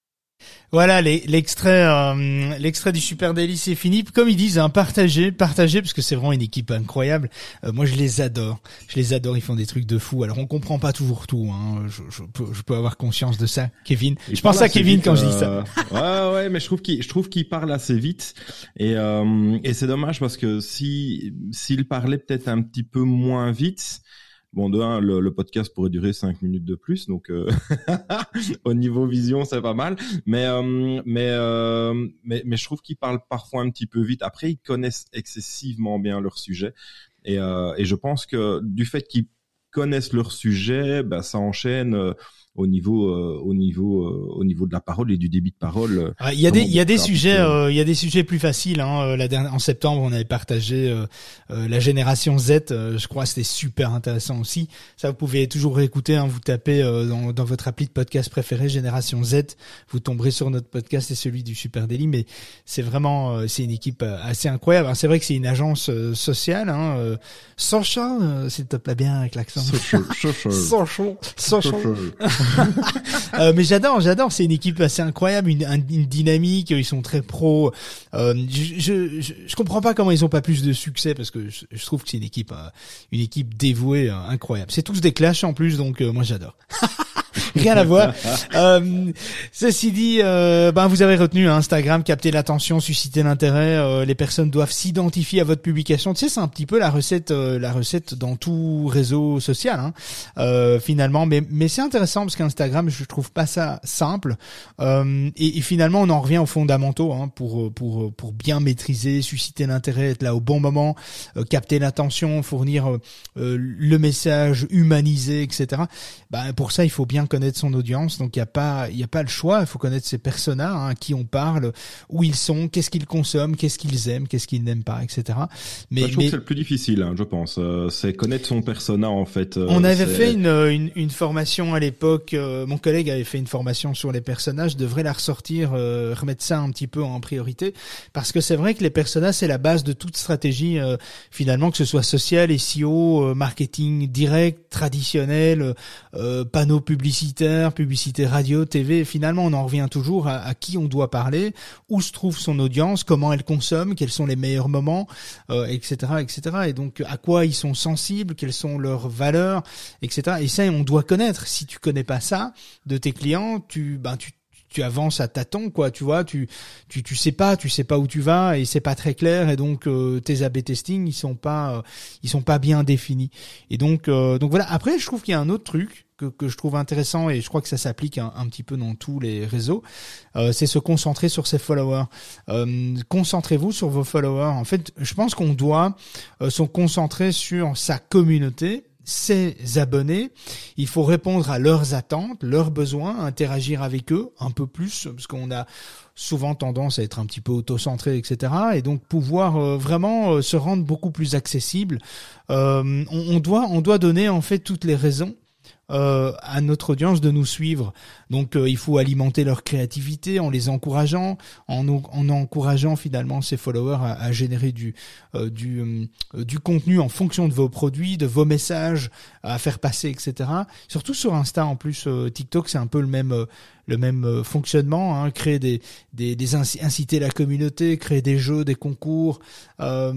Voilà, l'extrait, euh, l'extrait du Super Daily, c'est fini. Comme ils disent, hein, partagez, partagez, parce que c'est vraiment une équipe incroyable. Euh, moi, je les adore. Je les adore. Ils font des trucs de fou. Alors, on comprend pas toujours tout. Hein. Je, je peux, je peux avoir conscience de ça, Kevin. Il je pense à Kevin vite, quand je dis ça. euh, Ouais, ouais, mais je trouve qu'il, je trouve qu'il parle assez vite et euh, et c'est dommage parce que si s'il parlait peut-être un petit peu moins vite, bon de un, le, le podcast pourrait durer cinq minutes de plus, donc euh, au niveau vision c'est pas mal, mais euh, mais euh, mais mais je trouve qu'il parle parfois un petit peu vite. Après, ils connaissent excessivement bien leur sujet et euh, et je pense que du fait qu'ils connaissent leur sujet, bah, ça enchaîne. Au niveau euh, au niveau euh, au niveau de la parole et du débit de parole. euh, Ah, Il y a des, il y a des sujets, euh, il y a des sujets plus faciles. Hein. La dernière, en septembre, on avait partagé euh, euh, la génération Z. euh, je crois c'était super intéressant aussi. Ça, vous pouvez toujours réécouter. Hein, vous tapez euh, dans, dans votre appli de podcast préféré Génération Z. Vous tomberez sur notre podcast et celui du Super Daily. Mais c'est vraiment, euh, c'est une équipe assez incroyable. C'est vrai que c'est une agence sociale. Hein, euh, social, euh, s'il te plaît bien avec l'accent. social. social. Euh, mais j'adore, j'adore. C'est une équipe assez incroyable, une, un- une dynamique. Ils sont très pros. Euh, je, je, je, comprends pas comment ils ont pas plus de succès parce que je, je trouve que c'est une équipe, euh, une équipe dévouée, euh, incroyable. C'est tous des clashs en plus, donc moi j'adore. Rien à voir. Euh, ceci dit, euh, ben vous avez retenu Instagram, capter l'attention, susciter l'intérêt. euh, les personnes doivent s'identifier à votre publication. Tu sais, c'est un petit peu la recette, la recette dans tout réseau social, hein, finalement. Mais, mais c'est intéressant parce qu'Instagram, je trouve pas ça simple. Et, finalement, on en revient aux fondamentaux hein, pour pour pour bien maîtriser, susciter l'intérêt, être là au bon moment, capter l'attention, fournir le message, humaniser, etc. Ben, pour ça, il faut bien connaître son audience. Donc, il y a pas, il y a pas le choix. Il faut connaître ses personas, hein, à qui on parle, où ils sont, qu'est-ce qu'ils consomment, qu'est-ce qu'ils aiment, qu'est-ce qu'ils n'aiment pas, etc. Mais, Bah, je trouve mais que c'est le plus difficile, hein, je pense. Euh, c'est connaître son persona en fait. Euh, on avait fait une, une, une formation à l'époque. euh, mon collègue avait fait une formation sur les personnages. Je devrais la ressortir, euh, remettre ça un petit peu en priorité, parce que c'est vrai que les personnages c'est la base de toute stratégie euh, finalement, que ce soit social, SEO, euh, marketing direct, traditionnel, euh, panneaux publicitaires, publicité radio, TV. Finalement, on en revient toujours à, à qui on doit parler, où se trouve son audience, comment elle consomme, quels sont les meilleurs moments, euh, etc., etc. Et donc, à quoi ils sont sensibles, quelles sont leurs valeurs, etc. Et ça, on doit connaître. Si tu connais pas ça de tes clients, tu, ben, tu tu avances à tâtons quoi tu vois tu tu tu sais pas tu sais pas où tu vas et c'est pas très clair et donc euh, tes A/B testing ils sont pas euh, ils sont pas bien définis et donc euh, donc voilà après je trouve qu'il y a un autre truc que, que je trouve intéressant et je crois que ça s'applique un, un petit peu dans tous les réseaux, euh, c'est se concentrer sur ses followers. Euh, concentrez-vous sur vos followers. En fait, je pense qu'on doit euh, se concentrer sur sa communauté, ses abonnés. Il faut répondre à leurs attentes, leurs besoins, interagir avec eux un peu plus, parce qu'on a souvent tendance à être un petit peu auto-centré, etc. Et donc pouvoir euh, vraiment euh, se rendre beaucoup plus accessible. Euh, on, on doit, on doit donner en fait toutes les raisons euh, à notre audience de nous suivre. Donc euh, il faut alimenter leur créativité en les encourageant, en, en encourageant finalement ces followers à, à générer du euh, du euh, du contenu en fonction de vos produits, de vos messages à faire passer, etc. Surtout sur Insta en plus, euh, TikTok c'est un peu le même euh, le même euh, fonctionnement, hein, créer des, des, des inci- inciter la communauté, créer des jeux, des concours. Euh,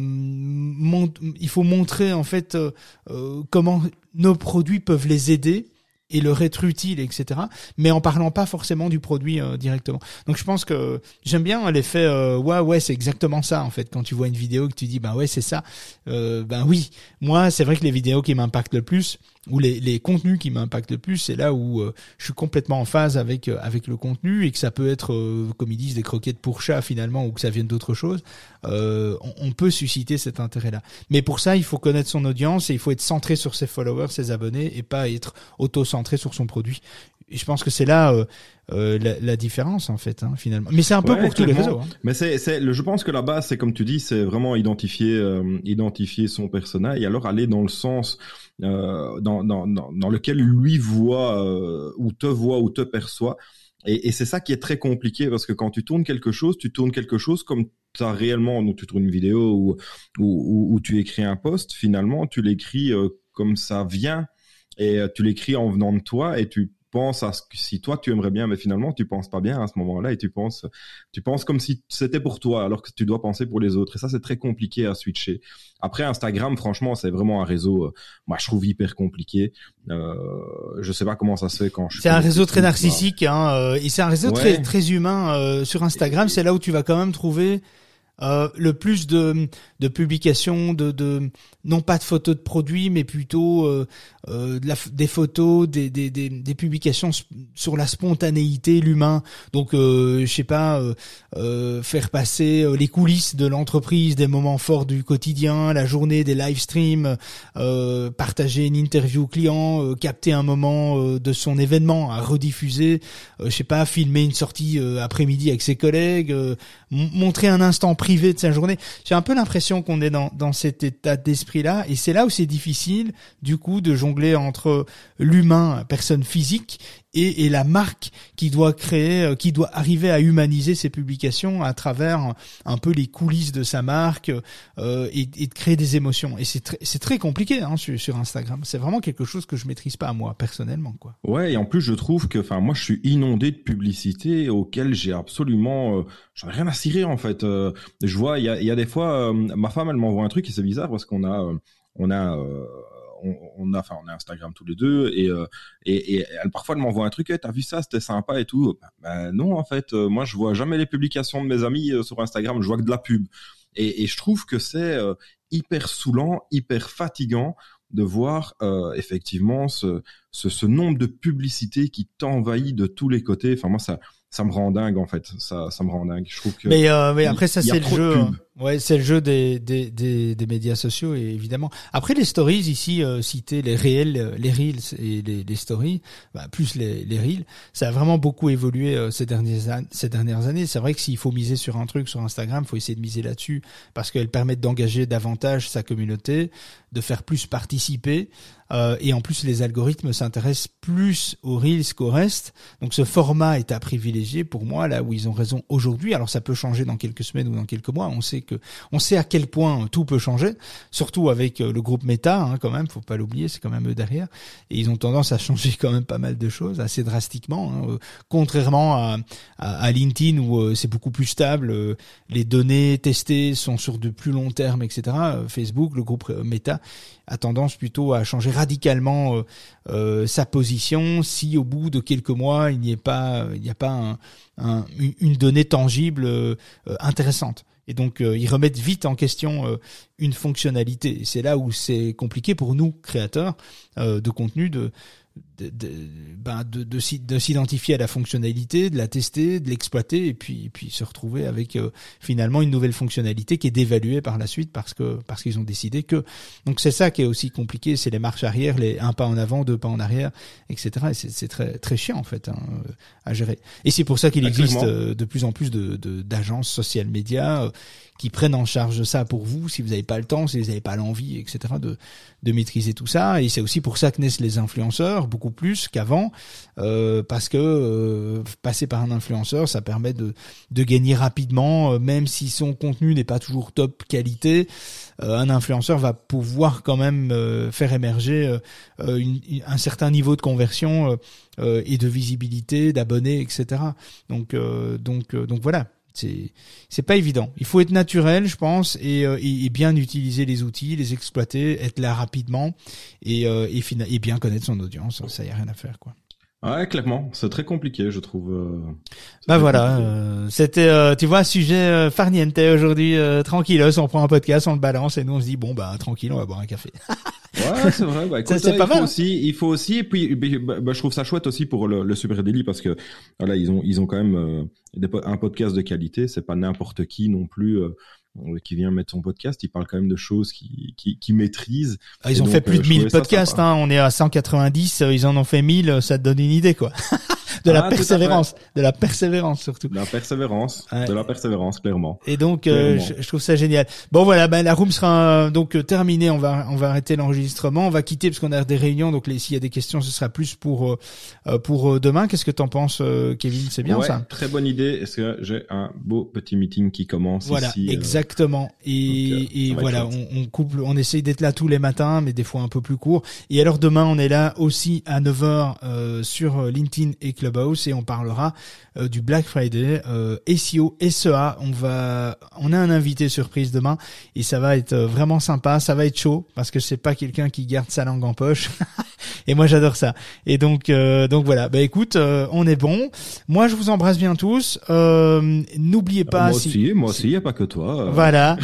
il faut montrer en fait euh, comment nos produits peuvent les aider et leur être utile, etc. Mais en parlant pas forcément du produit euh, directement. Donc je pense que j'aime bien l'effet euh, ouais ouais c'est exactement ça en fait. Quand tu vois une vidéo que tu dis bah ouais c'est ça, euh, ben oui. Moi c'est vrai que les vidéos qui m'impactent le plus ou les, les contenus qui m'impactent le plus, c'est là où euh, je suis complètement en phase avec euh, avec le contenu et que ça peut être, euh, comme ils disent, des croquettes pour chat finalement ou que ça vienne d'autre chose. On, on, peut susciter cet intérêt-là. Mais pour ça, il faut connaître son audience et il faut être centré sur ses followers, ses abonnés et pas être auto-centré sur son produit. Et je pense que c'est là euh, la, la, différence en fait hein, finalement. Mais c'est un peu pour tous les réseaux. Hein. Mais c'est, c'est, je pense que la base, c'est comme tu dis, c'est vraiment identifier, euh, identifier son personnage et alors aller dans le sens euh, dans, dans, dans, dans, lequel lui voit euh, ou te voit ou te perçoit. Et, et c'est ça qui est très compliqué parce que quand tu tournes quelque chose, tu tournes quelque chose comme tu as réellement, donc tu tournes une vidéo ou, ou, ou, tu écris un post, finalement, tu l'écris euh, comme ça vient et tu l'écris en venant de toi et tu penses à ce que si toi tu aimerais bien, mais finalement tu penses pas bien à ce moment-là et tu penses, tu penses comme si c'était pour toi alors que tu dois penser pour les autres. Et ça c'est très compliqué à switcher. Après Instagram, franchement, c'est vraiment un réseau, euh, moi je trouve hyper compliqué. Euh, je sais pas comment ça se fait quand je. C'est un réseau très narcissique, hein, euh, et c'est un réseau très très humain euh, sur Instagram. C'est là où tu vas quand même trouver euh, le plus de, de publications, de, de non pas de photos de produits, mais plutôt euh, euh, des photos, des, des, des, des, publications sur la spontanéité, l'humain. Donc, euh, je sais pas, euh, faire passer les coulisses de l'entreprise, des moments forts du quotidien, la journée, des live streams, partager une interview client, capter un moment de son événement à rediffuser, je sais pas, filmer une sortie après-midi avec ses collègues, montrer un instant J'ai un peu l'impression qu'on est dans, dans cet état d'esprit-là, et c'est là où c'est difficile, du coup, de jongler entre l'humain, personne physique, et, et, la marque qui doit créer, euh, qui doit arriver à humaniser ses publications à travers un peu les coulisses de sa marque euh, et, et, de créer des émotions. Et c'est très, c'est très compliqué hein, sur, sur, Instagram. C'est vraiment quelque chose que je maîtrise pas moi personnellement, quoi. Ouais, et en plus je trouve que, enfin, moi je suis inondé de publicités auxquelles j'ai absolument, euh, j'en ai rien à cirer en fait. Euh, je vois, il y a, y a, des fois, euh, ma femme elle m'envoie un truc et c'est bizarre parce qu'on a, on a on, on, a, enfin, on a Instagram tous les deux et euh, et, et elle, parfois elle m'envoie un truc, hey, t'as vu ça, c'était sympa et tout. Ben, non, en fait, euh, moi je vois jamais les publications de mes amis euh, sur Instagram, je vois que de la pub. Et, et je trouve que c'est hyper saoulant, hyper fatigant de voir euh, effectivement ce, ce, ce, nombre de publicités qui t'envahit de tous les côtés. Enfin moi ça ça me rend dingue en fait. Ça ça me rend dingue. Je trouve que mais euh, mais après ça c'est le jeu. Ouais, c'est le jeu des, des, des, des, médias sociaux, et évidemment. Après, les stories, ici, euh, citer les réels, euh, les reels et les, les stories, bah, plus les, les reels, ça a vraiment beaucoup évolué euh, ces, dernières, ces dernières années. C'est vrai que s'il faut miser sur un truc sur Instagram, faut essayer de miser là-dessus, parce qu'elles permettent d'engager davantage sa communauté, de faire plus participer, euh, et en plus, les algorithmes s'intéressent plus aux reels qu'au reste. Donc, ce format est à privilégier pour moi, là où ils ont raison aujourd'hui. Alors, ça peut changer dans quelques semaines ou dans quelques mois. On sait on sait à quel point tout peut changer, surtout avec euh, le groupe Meta, hein, quand même, faut pas l'oublier, c'est quand même eux derrière, et ils ont tendance à changer quand même pas mal de choses assez drastiquement, hein, euh, contrairement à, LinkedIn où euh, c'est beaucoup plus stable, les données testées sont sur de plus long terme, etc. Facebook, le groupe Meta, a tendance plutôt à changer radicalement sa position si au bout de quelques mois il n'y a pas une donnée tangible intéressante. Et donc, euh, ils remettent vite en question euh, une fonctionnalité. C'est là où c'est compliqué pour nous, créateurs euh, de contenu, de, de, de, ben de, de, s'identifier à la fonctionnalité, de la tester, de l'exploiter et puis, et puis se retrouver avec euh, finalement une nouvelle fonctionnalité qui est dévaluée par la suite parce que parce qu'ils ont décidé que donc c'est ça qui est aussi compliqué, c'est les marches arrière, les un pas en avant, deux pas en arrière, etc. Et c'est très très chiant en fait hein, à gérer. Et c'est pour ça qu'il existe euh, de plus en plus de d'agences social médias euh, qui prennent en charge ça pour vous si vous n'avez pas le temps, si vous n'avez pas l'envie, etc. de de maîtriser tout ça. Et c'est aussi pour ça que naissent les influenceurs beaucoup plus qu'avant, euh, parce que euh, passer par un influenceur, ça permet de, gagner rapidement, euh, même si son contenu n'est pas toujours top qualité. Un influenceur va pouvoir quand même faire émerger un certain niveau de conversion et de visibilité, d'abonnés, etc. Donc, donc, donc voilà c'est c'est pas évident. Il faut être naturel, je pense, et, euh, et, et bien utiliser les outils, les exploiter, être là rapidement et euh, et, bien connaître son audience. Ça y a rien à faire quoi. Ouais, clairement, c'est très compliqué, je trouve. euh, Bah voilà, euh, c'était euh, tu vois sujet farniente aujourd'hui tranquillos, on prend un podcast, on le balance et nous on se dit bon bah tranquille, on va boire un café. Ouais, c'est vrai. Bah, écoute, Ça, c'est euh, pas il faut mal. aussi, il faut aussi, et puis bah, bah, je trouve ça chouette aussi pour le, le Super Daily parce que voilà, ils ont, ils ont quand même euh, des un podcast de qualité. C'est pas n'importe qui non plus euh, qui vient mettre son podcast. Ils parlent quand même de choses qui, qui, qui maîtrisent. Ah, ils ont donc, fait plus euh, de je 1000 trouvais ça podcasts, hein, on est à 190, euh, ils en ont fait 1000, euh, ça te donne une idée quoi. de la Ah, persévérance, de la persévérance surtout. De la persévérance, Ouais. de la persévérance, clairement. Et donc, euh, je, je trouve ça génial. Bon voilà, ben la room sera euh, donc euh, terminée. On va on va arrêter l'enregistrement. On va quitter parce qu'on a des réunions. Donc s'il y a des questions, ce sera plus pour euh, euh, pour euh, demain. Qu'est-ce que t'en penses, euh, Kevin? C'est bien ouais, ça? Très bonne idée. Est-ce que j'ai un beau petit meeting qui commence Voilà, ici euh, exactement. Et, donc, euh, et voilà, on, on couple, on essaye d'être là tous les matins, mais des fois un peu plus court. Et alors demain, on est là aussi à 9h euh, sur euh, LinkedIn et Clubhouse et on parlera euh, du Black Friday, euh, SEO, SEA. On va, on a un invité surprise demain et ça va être vraiment sympa. Ça va être chaud parce que c'est pas quelqu'un qui garde sa langue en poche. et moi, j'adore ça. Et donc, euh, donc voilà. Bah écoute, euh, on est bon. Moi, je vous embrasse bien tous. Euh, N'oubliez euh, pas moi si- aussi, moi aussi, il y a pas que toi. Voilà.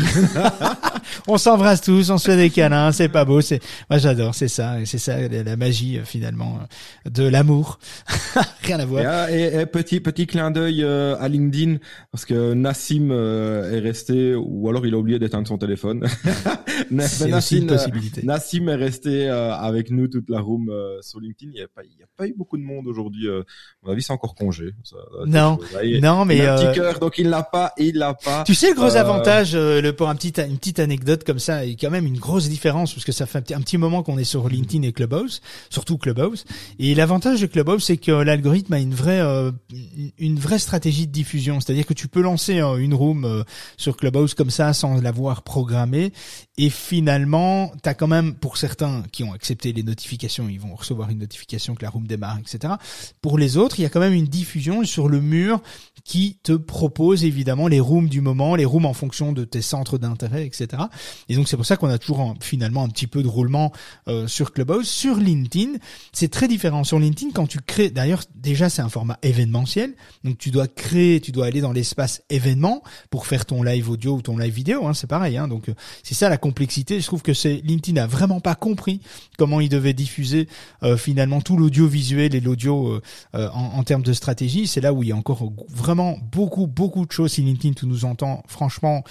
on s'embrasse tous, on se fait des câlins, c'est pas beau, c'est moi j'adore, c'est ça, et c'est ça la, magie euh, finalement euh, de l'amour. Rien à voir. et- et petit petit clin d'œil euh, à LinkedIn parce que Nassim euh, est resté ou alors il a oublié d'éteindre son téléphone. Aussi une Nassim, possibilité. Nassim est resté euh, avec nous toute la room sur LinkedIn. Il n'y a pas il y a pas eu beaucoup de monde aujourd'hui. À mon avis c'est encore congé. Ça, Non. quelque chose. Là, il- Non, il mais a un petit cœur donc il l'a pas il l'a pas. tu sais le gros Euh, euh, le, pour un petit, une petite anecdote comme ça, et quand même une grosse différence parce que ça fait un petit, moment qu'on est sur LinkedIn et Clubhouse, surtout Clubhouse. Et l'avantage de Clubhouse, c'est que l'algorithme a une vraie, euh, une- vraie stratégie de diffusion, c'est-à-dire que tu peux lancer euh, une room sur Clubhouse comme ça sans l'avoir programmée Et finalement, tu as quand même, pour certains qui ont accepté les notifications, ils vont recevoir une notification que la room démarre, etc. Pour les autres, il y a quand même une diffusion sur le mur qui te propose évidemment les rooms du moment, les rooms en fonction de tes centres d'intérêt, etc. Et donc c'est pour ça qu'on a toujours finalement un petit peu de roulement euh, sur Clubhouse. Sur LinkedIn, c'est très différent. Sur LinkedIn, quand tu crées, d'ailleurs déjà c'est un format événementiel, donc tu dois créer, tu dois aller dans l'espace événement pour faire ton live audio ou ton live vidéo, hein, c'est pareil. Hein, donc c'est ça la complexité. Je trouve que c'est LinkedIn a vraiment pas compris comment il devait diffuser euh, finalement tout l'audiovisuel et l'audio euh, euh, en, en termes de stratégie. C'est là où il y a encore vraiment beaucoup beaucoup de choses. Si LinkedIn tu nous entends, franchement.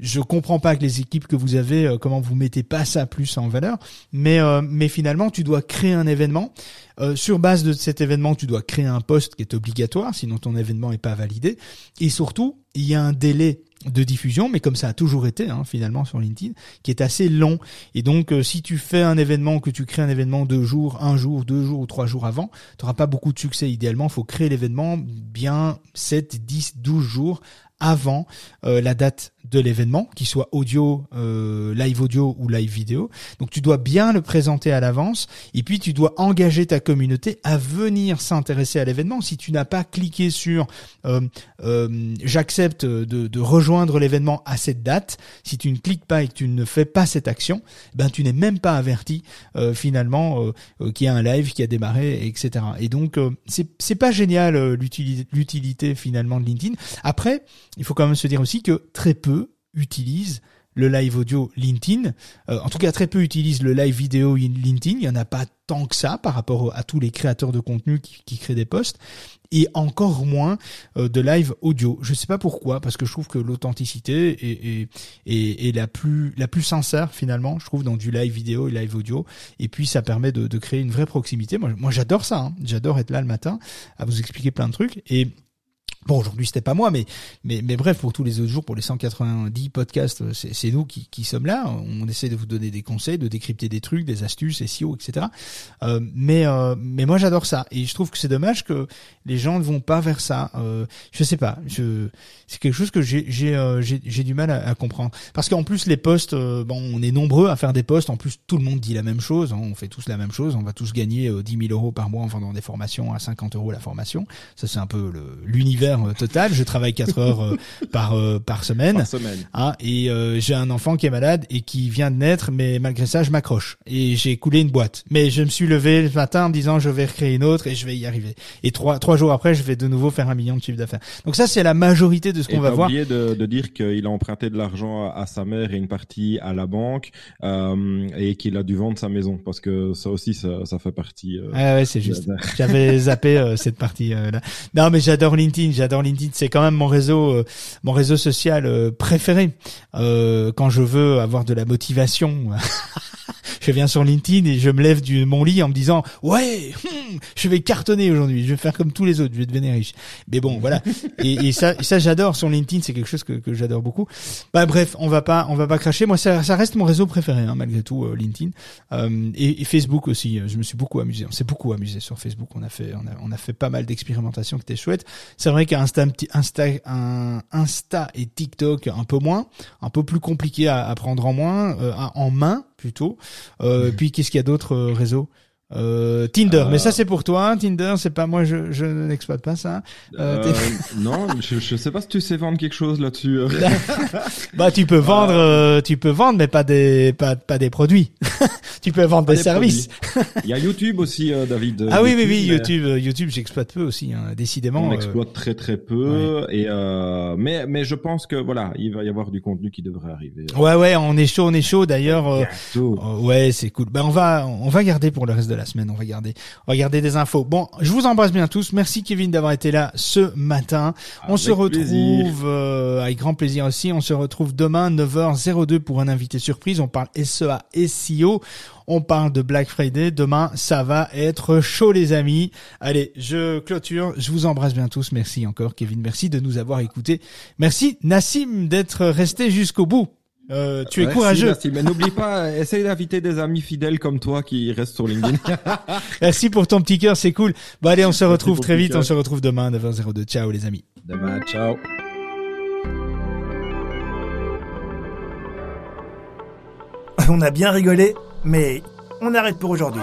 Je comprends pas que les équipes que vous avez, euh, comment vous mettez pas ça plus en valeur, mais euh, mais finalement tu dois créer un événement. Euh, sur base de cet événement, tu dois créer un poste qui est obligatoire, sinon ton événement est pas validé. Et surtout, il y a un délai de diffusion, mais comme ça a toujours été hein, finalement sur LinkedIn, qui est assez long. Et donc, euh, si tu fais un événement, que tu crées un événement deux jours, un jour, deux jours ou trois jours avant, tu n'auras pas beaucoup de succès. Idéalement, il faut créer l'événement bien 7, 10, 12 jours avant euh, la date de l'événement, qu'il soit audio, euh, live audio ou live vidéo. Donc tu dois bien le présenter à l'avance et puis tu dois engager ta communauté à venir s'intéresser à l'événement. Si tu n'as pas cliqué sur euh, euh, j'accepte de, de rejoindre l'événement à cette date, si tu ne cliques pas et que tu ne fais pas cette action, ben tu n'es même pas averti euh, finalement euh, qu'il y a un live qui a démarré, etc. Et donc c'est pas génial l'utilité finalement de LinkedIn. Après, il faut quand même se dire aussi que très peu utilisent le live audio LinkedIn. Euh, en tout cas, très peu utilisent le live vidéo LinkedIn. Il y en a pas tant que ça par rapport à tous les créateurs de contenu qui, créent des posts et encore moins euh, de live audio. Je sais pas pourquoi, parce que je trouve que l'authenticité est, est, est, est la plus la plus sincère finalement. Je trouve dans du live vidéo et live audio. Et puis ça permet de, de créer une vraie proximité. Moi, moi j'adore ça. Hein. J'adore être là le matin à vous expliquer plein de trucs et Bon, aujourd'hui c'était pas moi, mais mais mais bref, pour tous les autres jours, pour les 190 podcasts, euh, c'est nous qui, qui sommes là. On essaie de vous donner des conseils, de décrypter des trucs, des astuces, SEO, etc. Euh, mais euh, mais moi j'adore ça et je trouve que c'est dommage que les gens ne vont pas vers ça. Euh, je sais pas, je c'est quelque chose que j'ai j'ai euh, j'ai du mal à, comprendre parce qu'en plus les posts, euh, bon, on est nombreux à faire des posts. En plus, tout le monde dit la même chose. hein, on fait tous la même chose. On va tous gagner euh, 10 000 euros par mois en vendant des formations à 50 euros la formation. Ça c'est un peu l'univers euh, totale. Je travaille 4 heures euh, par euh, par semaine. Par semaine. Ah, et j'ai un enfant qui est malade et qui vient de naître, mais malgré ça, je m'accroche. Et j'ai coulé une boîte. Mais je me suis levé le matin en me disant, je vais recréer une autre et je vais y arriver. Et trois, trois jours après, je vais de nouveau faire un million de chiffre d'affaires. Donc ça, c'est la majorité de ce qu'on va voir. oublié de, de dire qu'il a emprunté de l'argent à, à sa mère et une partie à la banque euh, et qu'il a dû vendre sa maison parce que ça aussi ça, ça fait partie. euh, Ah ouais, c'est juste. J'avais zappé euh, cette partie là. Non, mais j'adore LinkedIn. J'adore LinkedIn. C'est quand même mon réseau, euh, mon réseau social euh, préféré. Euh, quand je veux avoir de la motivation, je viens sur LinkedIn et je me lève du mon lit en me disant ouais, hmm, je vais cartonner aujourd'hui. Je vais faire comme tous les autres. Je vais devenir riche. Mais bon, voilà. Et, et ça, ça j'adore sur LinkedIn. C'est quelque chose que, que j'adore beaucoup. Bah bref, on va pas, on va pas cracher. Moi, ça, ça reste mon réseau préféré hein, malgré tout, euh, LinkedIn. Euh, et, et Facebook aussi. euh, Je me suis beaucoup amusé. On s'est beaucoup amusé sur Facebook. On a fait, on a, on a fait pas mal d'expérimentations qui étaient chouettes. C'est vrai qu'Insta, Insta, un, Insta et TikTok un peu moins, un peu plus compliqué à, à prendre en moins, euh, en main plutôt. Euh, Puis qu'est-ce qu'il y a d'autres euh, réseaux? Euh, Tinder, Euh, mais ça c'est pour toi. Tinder, c'est pas moi, je, je n'exploite pas ça. Euh, Euh, non, je, je sais pas si tu sais vendre quelque chose là-dessus. euh. Bah tu peux vendre, euh, tu peux vendre, mais pas des pas pas des produits. tu peux vendre des, Des services. Il y a YouTube aussi, euh, David. Ah oui oui oui mais YouTube euh, YouTube j'exploite peu aussi hein, décidément. On euh, exploite très très peu et euh, mais mais je pense que voilà, il va y avoir du contenu qui devrait arriver. Ouais ouais on est chaud on est chaud d'ailleurs. euh, euh, ouais c'est cool. Ben on va on va garder pour le reste de la semaine on va garder on va garder des infos. Bon je vous embrasse bien tous. Merci Kevin d'avoir été là ce matin. On Avec se retrouve euh, avec grand plaisir aussi. On se retrouve demain 9h02 pour un invité surprise. On parle SEA SEO. On parle de Black Friday. Demain, ça va être chaud, les amis. Allez, je clôture. Je vous embrasse bien tous. Merci encore, Kevin. Merci de nous avoir écoutés. Merci, Nassim, d'être resté jusqu'au bout. Euh, tu es Merci, courageux. merci. Mais n'oublie pas, essaye d'inviter des amis fidèles comme toi qui restent sur LinkedIn. Merci pour ton petit cœur. C'est cool. Bon, allez, on se retrouve très vite. On se retrouve demain, 9h02. Ciao, les amis. Demain, ciao. On a bien rigolé, mais on arrête pour aujourd'hui.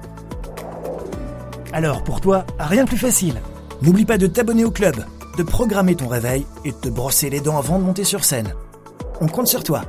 Alors pour toi, rien de plus facile. N'oublie pas de t'abonner au club, de programmer ton réveil et de te brosser les dents avant de monter sur scène. On compte sur toi.